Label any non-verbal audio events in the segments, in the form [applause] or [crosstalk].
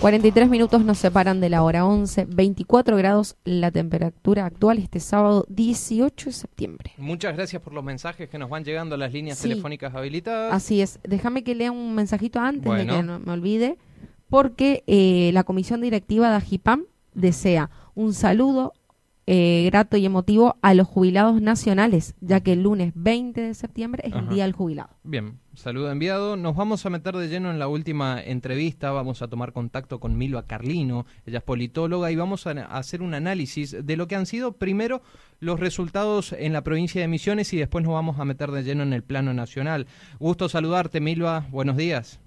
43 minutos nos separan de la hora 11, 24 grados la temperatura actual este sábado 18 de septiembre. Muchas gracias por los mensajes que nos van llegando a las líneas Sí. telefónicas habilitadas. Así es, déjame que lea un mensajito antes Bueno. de que no me olvide, porque eh, la comisión directiva de Agipam desea un saludo eh, grato y emotivo a los jubilados nacionales, ya que el lunes 20 de septiembre es el. Día del Jubilado. Bien, saludo enviado. Nos vamos a meter de lleno en la última entrevista. Vamos a tomar contacto con Milva Carlino. Ella es politóloga y vamos a, a hacer un análisis de lo que han sido primero los resultados en la provincia de Misiones y después nos vamos a meter de lleno en el plano nacional. Gusto saludarte, Milva. Buenos días.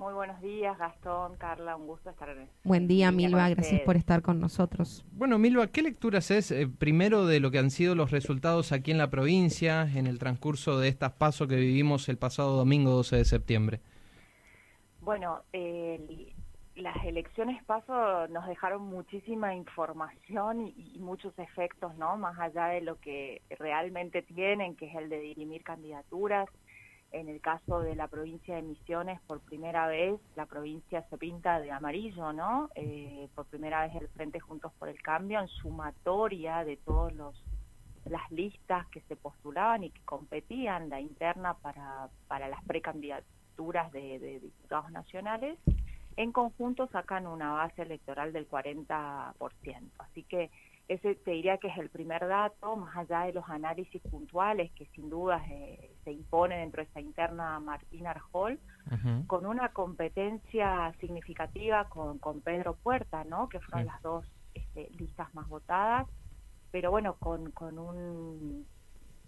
Muy buenos días, Gastón, Carla, un gusto estar en Buen día, Milva, gracias por estar con nosotros. Bueno, Milva, ¿qué lecturas es eh, primero de lo que han sido los resultados aquí en la provincia en el transcurso de estas pasos que vivimos el pasado domingo 12 de septiembre? Bueno, eh, las elecciones paso nos dejaron muchísima información y, y muchos efectos, ¿no? Más allá de lo que realmente tienen, que es el de dirimir candidaturas. En el caso de la provincia de Misiones, por primera vez la provincia se pinta de amarillo, ¿no? Eh, por primera vez el Frente Juntos por el Cambio en sumatoria de todos los las listas que se postulaban y que competían la interna para, para las precandidaturas de, de diputados nacionales, en conjunto sacan una base electoral del 40%. Así que ese te diría que es el primer dato, más allá de los análisis puntuales que sin duda eh, se impone dentro de esa interna Martín Arjol, con una competencia significativa con, con Pedro Puerta, ¿no? que fueron las dos este, listas más votadas, pero bueno, con, con un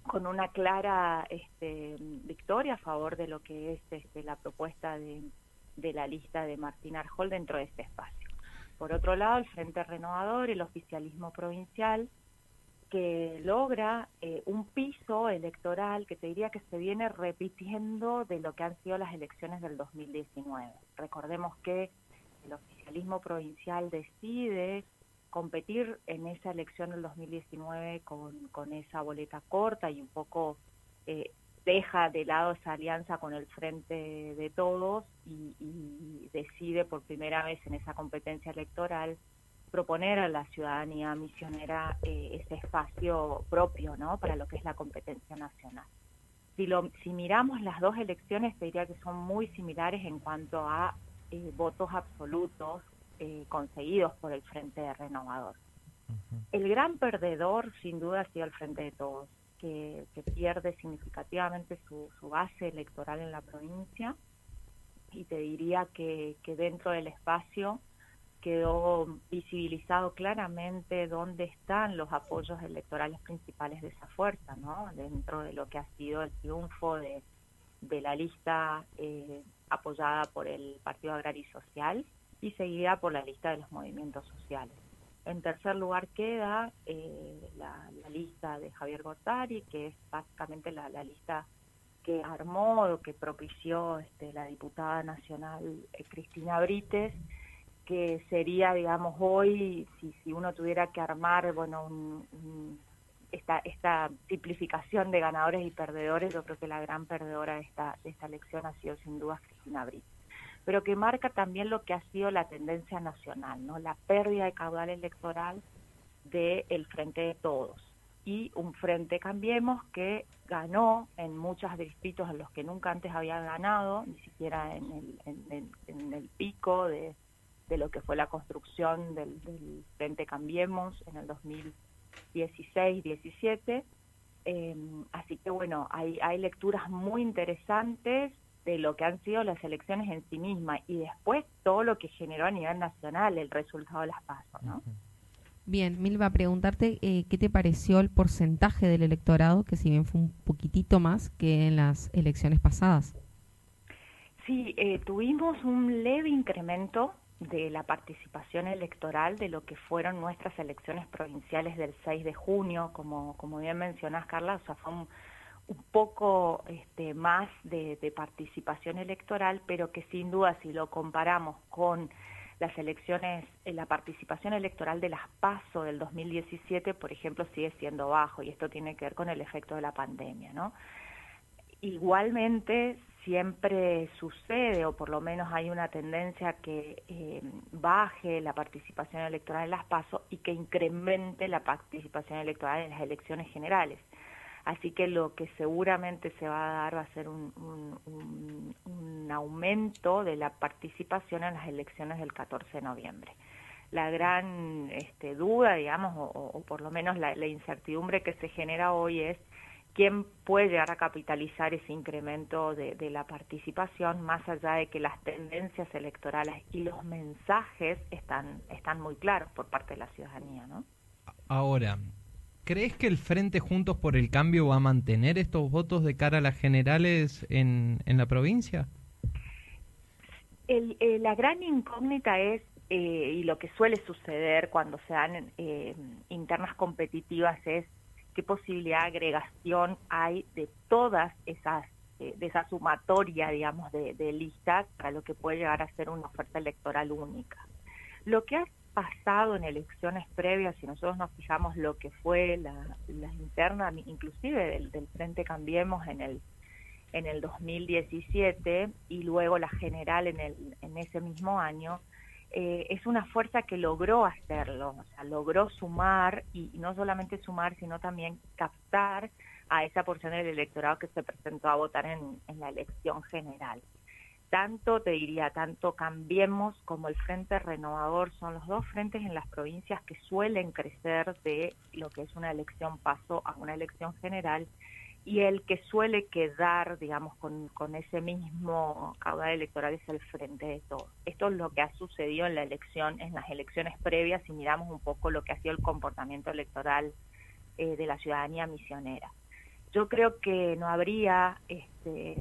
con una clara este, victoria a favor de lo que es este, la propuesta de, de la lista de Martín Arjol dentro de este espacio. Por otro lado, el Frente Renovador, el oficialismo provincial, que logra eh, un piso electoral que te diría que se viene repitiendo de lo que han sido las elecciones del 2019. Recordemos que el oficialismo provincial decide competir en esa elección del 2019 con, con esa boleta corta y un poco eh, deja de lado esa alianza con el Frente de Todos y, y decide por primera vez en esa competencia electoral proponer a la ciudadanía misionera eh, ese espacio propio ¿no? para lo que es la competencia nacional. Si, lo, si miramos las dos elecciones, te diría que son muy similares en cuanto a eh, votos absolutos eh, conseguidos por el Frente Renovador. El gran perdedor, sin duda, ha sido el Frente de Todos, que, pierde significativamente su, base electoral en la provincia y te diría que, dentro del espacio quedó visibilizado claramente dónde están los apoyos electorales principales de esa fuerza, ¿no? Dentro de lo que ha sido el triunfo de, la lista eh, apoyada por el Partido Agrario Social y seguida por la lista de los movimientos sociales. En tercer lugar queda eh, la, lista de Javier Gortari, que es básicamente la, lista que armó o que propició este, la diputada nacional eh, Cristina Brites, que sería, digamos, hoy, si, si uno tuviera que armar, bueno, un, esta, esta simplificación de ganadores y perdedores, yo creo que la gran perdedora de esta, de esta elección ha sido sin duda Cristina Brites pero que marca también lo que ha sido la tendencia nacional, ¿no? La pérdida de caudal electoral del el Frente de Todos y un Frente Cambiemos que ganó en muchos distritos en los que nunca antes había ganado, ni siquiera en el, en, el pico de, de, lo que fue la construcción del, del Frente Cambiemos en el 2016-17. Eh, así que bueno, hay, hay lecturas muy interesantes de lo que han sido las elecciones en sí mismas y después todo lo que generó a nivel nacional el resultado de las pasos, ¿no? Bien, Milva, preguntarte eh, qué te pareció el porcentaje del electorado, que si bien fue un poquitito más que en las elecciones pasadas. Sí, eh, tuvimos un leve incremento de la participación electoral de lo que fueron nuestras elecciones provinciales del 6 de junio, como, como bien mencionás, Carla, o sea, fue un, un poco este, más de, participación electoral, pero que sin duda si lo comparamos con las elecciones, eh, la participación electoral de las PASO del 2017, por ejemplo, sigue siendo bajo y esto tiene que ver con el efecto de la pandemia, ¿no? Igualmente siempre sucede, o por lo menos hay una tendencia que eh, baje la participación electoral en las PASO y que incremente la participación electoral en las elecciones generales. Así que lo que seguramente se va a dar va a ser un, aumento de la participación en las elecciones del 14 de noviembre. La gran este, duda, digamos, o, por lo menos la incertidumbre que se genera hoy es quién puede llegar a capitalizar ese incremento de, la participación, más allá de que las tendencias electorales y los mensajes están, están muy claros por parte de la ciudadanía, ¿no? Ahora, ¿crees que el Frente Juntos por el Cambio va a mantener estos votos de cara a las generales en, la provincia? Eh, la gran incógnita es, eh, y lo que suele suceder cuando se dan eh, internas competitivas es qué posibilidad de agregación hay de todas esas, eh, de esa sumatoria, digamos, de, listas para lo que puede llegar a ser una oferta electoral única. Lo que ha pasado en elecciones previas, si nosotros nos fijamos lo que fue la, interna, inclusive del, del Frente Cambiemos en el en el 2017 y luego la general en, el, en ese mismo año, eh, es una fuerza que logró hacerlo, o sea, logró sumar y, no solamente sumar, sino también captar a esa porción del electorado que se presentó a votar en, la elección general. Tanto, te diría, tanto Cambiemos como el Frente Renovador son los dos frentes en las provincias que suelen crecer de lo que es una elección paso a una elección general y el que suele quedar, digamos, con, con ese mismo caudal electoral es el frente de todos. Esto es lo que ha sucedido en la elección, en las elecciones previas, y miramos un poco lo que ha sido el comportamiento electoral eh, de la ciudadanía misionera. Yo creo que no habría, este,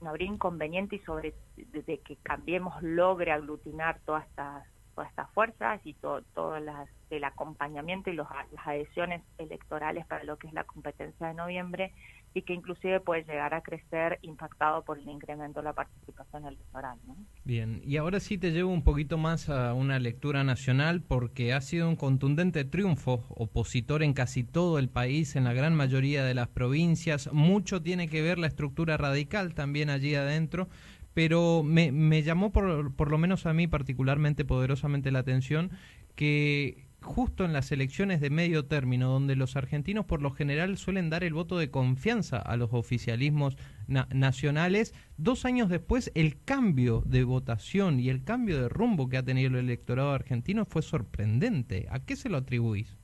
no habría inconveniente y sobre de, que Cambiemos logre aglutinar todas estas todas estas fuerzas y todo, todas las el acompañamiento y los, las adhesiones electorales para lo que es la competencia de noviembre y que inclusive puede llegar a crecer impactado por el incremento de la participación electoral. Bien, y ahora sí te llevo un poquito más a una lectura nacional porque ha sido un contundente triunfo opositor en casi todo el país, en la gran mayoría de las provincias. Mucho tiene que ver la estructura radical también allí adentro, pero me, me llamó por, por lo menos a mí particularmente poderosamente la atención que justo en las elecciones de medio término, donde los argentinos por lo general suelen dar el voto de confianza a los oficialismos nacionales, dos años después el cambio de votación y el cambio de rumbo que ha tenido el electorado argentino fue sorprendente. ¿A qué se lo atribuís?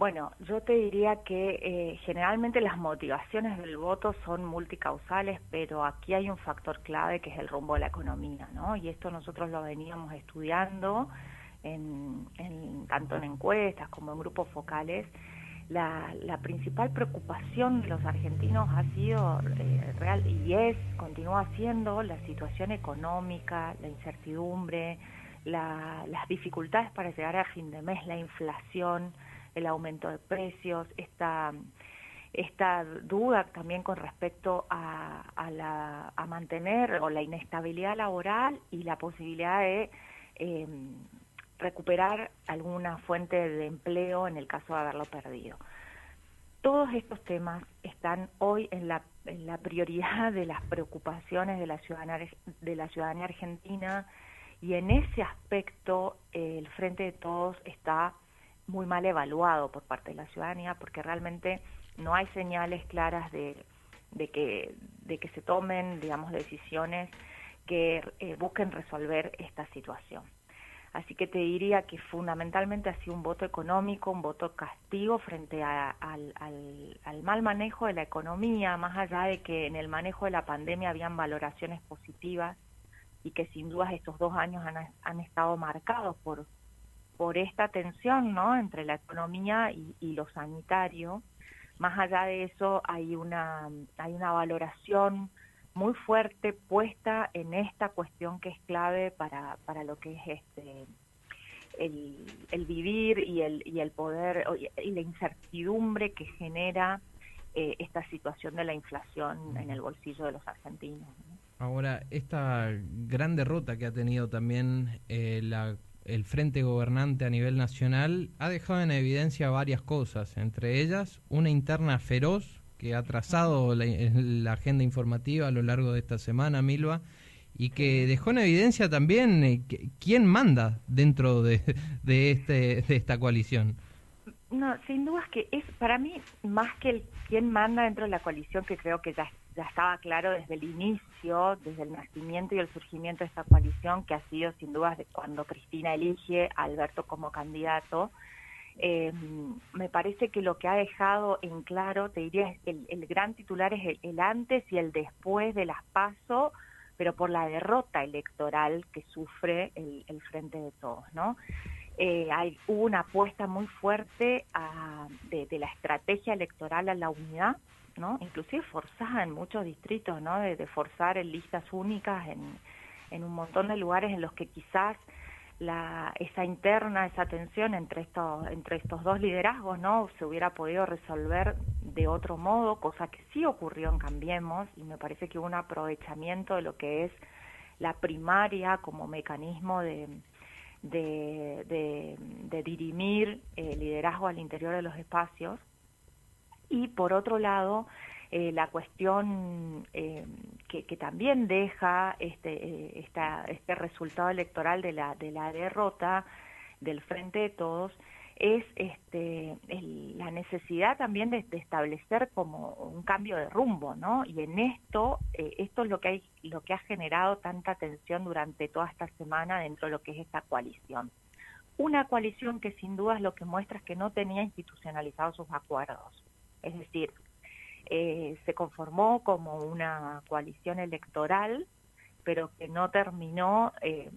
Bueno, yo te diría que eh, generalmente las motivaciones del voto son multicausales, pero aquí hay un factor clave que es el rumbo de la economía, ¿no? Y esto nosotros lo veníamos estudiando en, tanto en encuestas como en grupos focales, la, principal preocupación de los argentinos ha sido eh, real y es, continúa siendo la situación económica, la incertidumbre, las dificultades para llegar a fin de mes, la inflación, el aumento de precios, esta esta duda también con respecto a, la, a mantener o la inestabilidad laboral y la posibilidad de eh, recuperar alguna fuente de empleo en el caso de haberlo perdido. Todos estos temas están hoy en la, prioridad de las preocupaciones de la, ciudadanía, de la ciudadanía argentina y en ese aspecto el Frente de Todos está muy mal evaluado por parte de la ciudadanía porque realmente no hay señales claras de, que, de que se tomen, digamos, decisiones que eh, busquen resolver esta situación. Así que te diría que fundamentalmente ha sido un voto económico, un voto castigo frente al, mal manejo de la economía, más allá de que en el manejo de la pandemia habían valoraciones positivas y que sin dudas estos dos años han, estado marcados por, por esta tensión ¿no? entre la economía y, y lo sanitario. Más allá de eso hay una, hay una valoración muy fuerte puesta en esta cuestión que es clave para, para lo que es este el, el vivir y el, y el poder y la incertidumbre que genera eh, esta situación de la inflación en el bolsillo de los argentinos. Ahora, esta gran derrota que ha tenido también eh, la, el Frente Gobernante a nivel nacional ha dejado en evidencia varias cosas, entre ellas una interna feroz que ha trazado la, la, agenda informativa a lo largo de esta semana, Milva, y que dejó en evidencia también eh, quién manda dentro de, de, este, de esta coalición. No, sin duda es que es para mí más que el quién manda dentro de la coalición, que creo que ya, ya estaba claro desde el inicio, desde el nacimiento y el surgimiento de esta coalición, que ha sido sin duda de cuando Cristina elige a Alberto como candidato. Eh, me parece que lo que ha dejado en claro, te diría, el, el gran titular es el, el, antes y el después de las PASO, pero por la derrota electoral que sufre el, el Frente de Todos, ¿no? eh, hay, hubo una apuesta muy fuerte a, de, de, la estrategia electoral a la unidad, ¿no? Inclusive forzada en muchos distritos, ¿no? De, de forzar en listas únicas en, en, un montón de lugares en los que quizás la, esa interna, esa tensión entre estos, entre estos dos liderazgos, ¿no? Se hubiera podido resolver de otro modo, cosa que sí ocurrió en Cambiemos y me parece que hubo un aprovechamiento de lo que es la primaria como mecanismo de de, dirimir el liderazgo al interior de los espacios y por otro lado eh, la cuestión eh, que, también deja este, eh, esta, este resultado electoral de la, de la derrota del Frente de Todos es este, la necesidad también de, establecer como un cambio de rumbo, ¿no? Y en esto, eh, esto es lo que, hay, lo que ha generado tanta tensión durante toda esta semana dentro de lo que es esta coalición. Una coalición que sin duda es lo que muestra es que no tenía institucionalizados sus acuerdos. Es decir, eh, se conformó como una coalición electoral, pero que no terminó eh,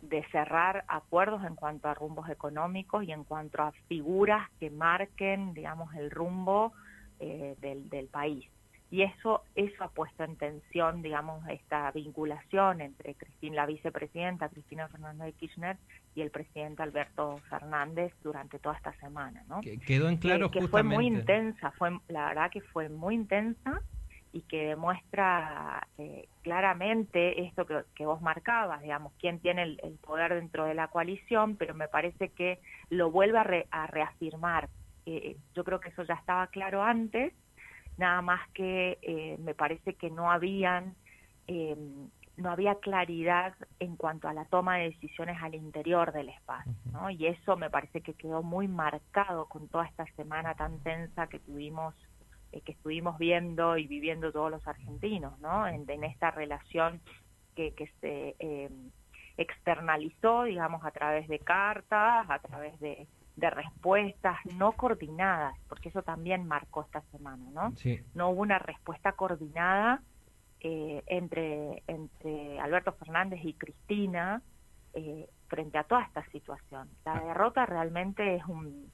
de cerrar acuerdos en cuanto a rumbos económicos y en cuanto a figuras que marquen, digamos, el rumbo eh, del, del país. Y eso, eso ha puesto en tensión, digamos, esta vinculación entre Cristina, la vicepresidenta Cristina Fernández de Kirchner y el presidente Alberto Fernández durante toda esta semana, ¿no? Que quedó en claro que, que fue muy intensa, fue la verdad que fue muy intensa y que demuestra eh, claramente esto que, que, vos marcabas, digamos, quién tiene el, el, poder dentro de la coalición, pero me parece que lo vuelve a, re, a reafirmar. Eh, yo creo que eso ya estaba claro antes, nada más que eh, me parece que no habían eh, no había claridad en cuanto a la toma de decisiones al interior del espacio, ¿no? Y eso me parece que quedó muy marcado con toda esta semana tan tensa que tuvimos eh, que estuvimos viendo y viviendo todos los argentinos, ¿no? En, en esta relación que, que se externalizó, digamos, a través de cartas, a través de, de, respuestas no coordinadas, porque eso también marcó esta semana, ¿no? Sí. No hubo una respuesta coordinada eh, entre, entre Alberto Fernández y Cristina eh, frente a toda esta situación. La derrota realmente es un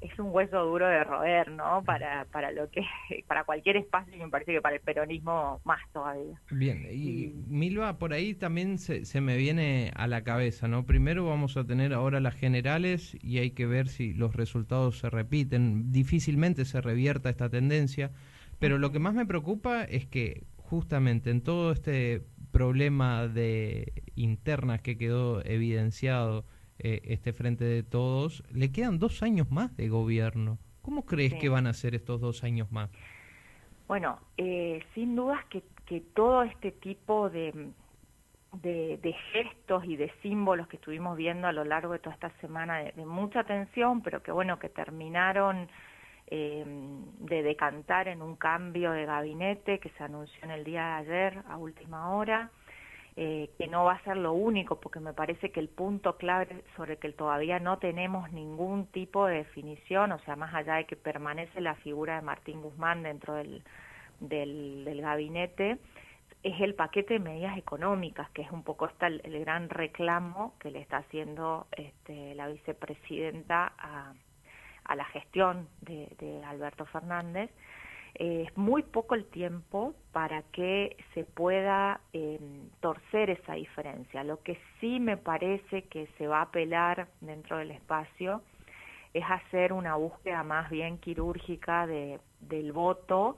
es un hueso duro de roer, ¿no? Para, para lo que [laughs] para cualquier espacio y me parece que para el peronismo más todavía. Bien, y, y Milva, por ahí también se, se, me viene a la cabeza, ¿no? Primero vamos a tener ahora las generales y hay que ver si los resultados se repiten. Difícilmente se revierta esta tendencia, pero lo que más me preocupa es que justamente en todo este problema de internas que quedó evidenciado eh, este frente de todos, le quedan dos años más de gobierno. ¿Cómo crees sí. que van a ser estos dos años más? Bueno, eh, sin dudas que, que, todo este tipo de, de, de, gestos y de símbolos que estuvimos viendo a lo largo de toda esta semana de, de mucha tensión, pero que bueno, que terminaron eh, de decantar en un cambio de gabinete que se anunció en el día de ayer a última hora eh, que no va a ser lo único, porque me parece que el punto clave sobre el que todavía no tenemos ningún tipo de definición, o sea, más allá de que permanece la figura de Martín Guzmán dentro del, del, gabinete, es el paquete de medidas económicas, que es un poco esta el, el gran reclamo que le está haciendo este, la vicepresidenta a, a la gestión de, de Alberto Fernández eh, es muy poco el tiempo para que se pueda eh, torcer esa diferencia. Lo que sí me parece que se va a apelar dentro del espacio es hacer una búsqueda más bien quirúrgica de, del voto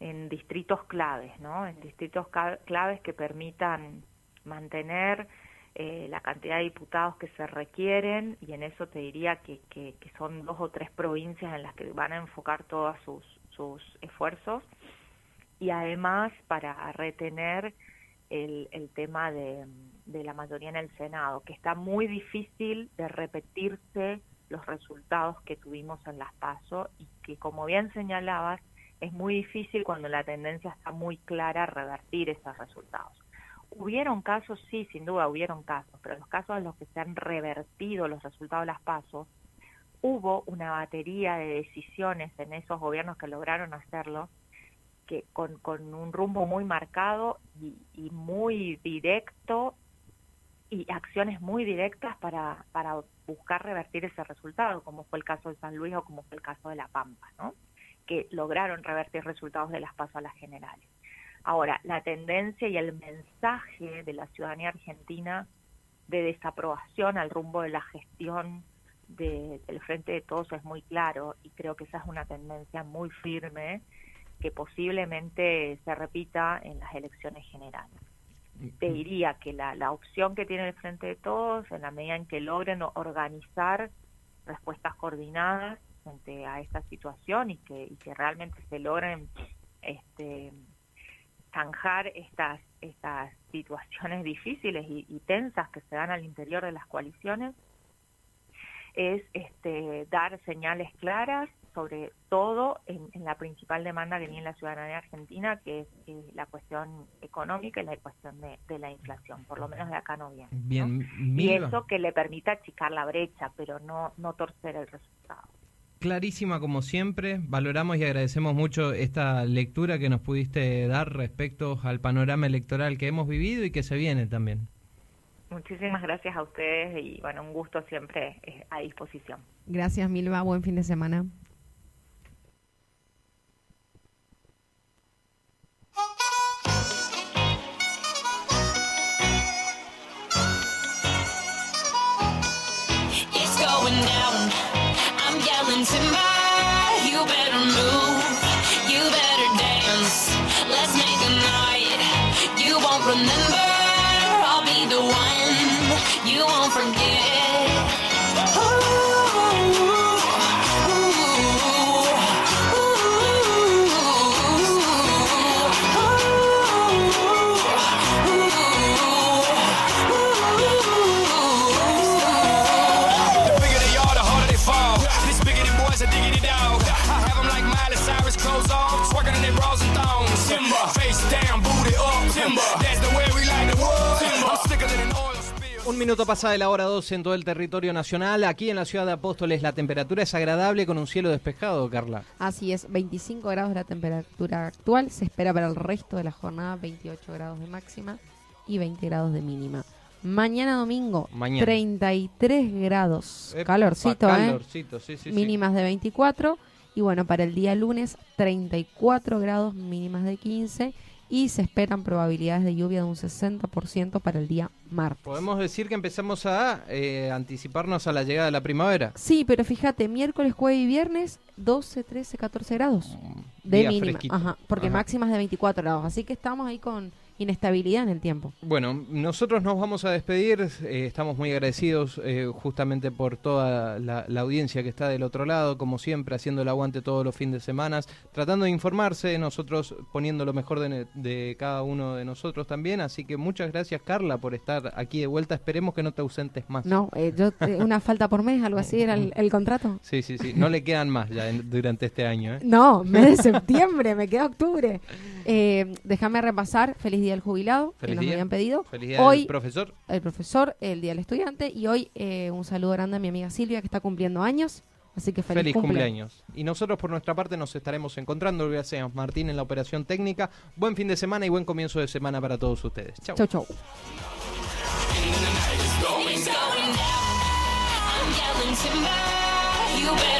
en distritos claves, ¿no? En distritos claves que permitan mantener eh, la cantidad de diputados que se requieren y en eso te diría que, que, que, son dos o tres provincias en las que van a enfocar todas sus, sus esfuerzos y además para retener el, tema de, de la mayoría en el Senado, que está muy difícil de repetirse los resultados que tuvimos en las PASO y que, como bien señalabas, es muy difícil cuando la tendencia está muy clara revertir esos resultados. Hubieron casos, sí, sin duda hubieron casos, pero los casos en los que se han revertido los resultados de las PASO, hubo una batería de decisiones en esos gobiernos que lograron hacerlo, que con, un rumbo muy marcado y, y muy directo y acciones muy directas para, para buscar revertir ese resultado, como fue el caso de San Luis o como fue el caso de La Pampa, ¿no? que lograron revertir resultados de las pasos a las generales. Ahora, la tendencia y el mensaje de la ciudadanía argentina de desaprobación al rumbo de la gestión de, del Frente de Todos es muy claro y creo que esa es una tendencia muy firme que posiblemente se repita en las elecciones generales. Te diría que la, la opción que tiene el Frente de Todos, en la medida en que logren organizar respuestas coordinadas frente a esta situación y que, y que realmente se logren este, zanjar estas, estas situaciones [laughs] difíciles y, y, tensas que se dan al interior de las coaliciones, es este, dar señales claras sobre todo en, en, la principal demanda que tiene la ciudadanía argentina, que es eh, la cuestión económica y la cuestión de, de, la inflación, por lo menos de acá no viene. Bien, ¿no? Y eso que le permita achicar la brecha, pero no, no torcer el resultado clarísima como siempre. Valoramos y agradecemos mucho esta lectura que nos pudiste dar respecto al panorama electoral que hemos vivido y que se viene también. Muchísimas gracias a ustedes y bueno, un gusto siempre eh, a disposición. Gracias Milva, buen fin de semana. Minuto pasa de la hora 12 en todo el territorio nacional. Aquí en la ciudad de Apóstoles la temperatura es agradable con un cielo despejado, Carla. Así es, 25 grados la temperatura actual. Se espera para el resto de la jornada 28 grados de máxima y 20 grados de mínima. Mañana domingo, Mañana. 33 grados. Epa, calorcito, calorcito, ¿eh? sí, sí, sí. mínimas de 24. Y bueno, para el día lunes, 34 grados, mínimas de 15 y se esperan probabilidades de lluvia de un 60% para el día martes. Podemos decir que empezamos a eh, anticiparnos a la llegada de la primavera. Sí, pero fíjate, miércoles, jueves y viernes 12, 13, 14 grados de Día mínima, ajá, porque máximas de 24 grados, así que estamos ahí con inestabilidad en el tiempo. Bueno, nosotros nos vamos a despedir, eh, estamos muy agradecidos eh, justamente por toda la, la audiencia que está del otro lado, como siempre, haciendo el aguante todos los fines de semana, tratando de informarse, nosotros poniendo lo mejor de, de cada uno de nosotros también, así que muchas gracias Carla por estar aquí de vuelta, esperemos que no te ausentes más. No, eh, yo una falta por mes, algo así era el, el contrato. [laughs] Sí, sí, sí, no le quedan más ya en- durante este año. No, mes de septiembre, me queda octubre. Déjame repasar, feliz día del jubilado, que Feliz nos día. habían pedido. Feliz día Hoy del profesor. el profesor, el día del estudiante y hoy eh, un saludo grande a mi amiga Silvia que está cumpliendo años, así que feliz, Feliz cumple. cumpleaños. Y nosotros por nuestra parte nos estaremos encontrando. Gracias Martín en la operación técnica. Buen fin de semana y buen comienzo de semana para todos ustedes. Chau, chau. You better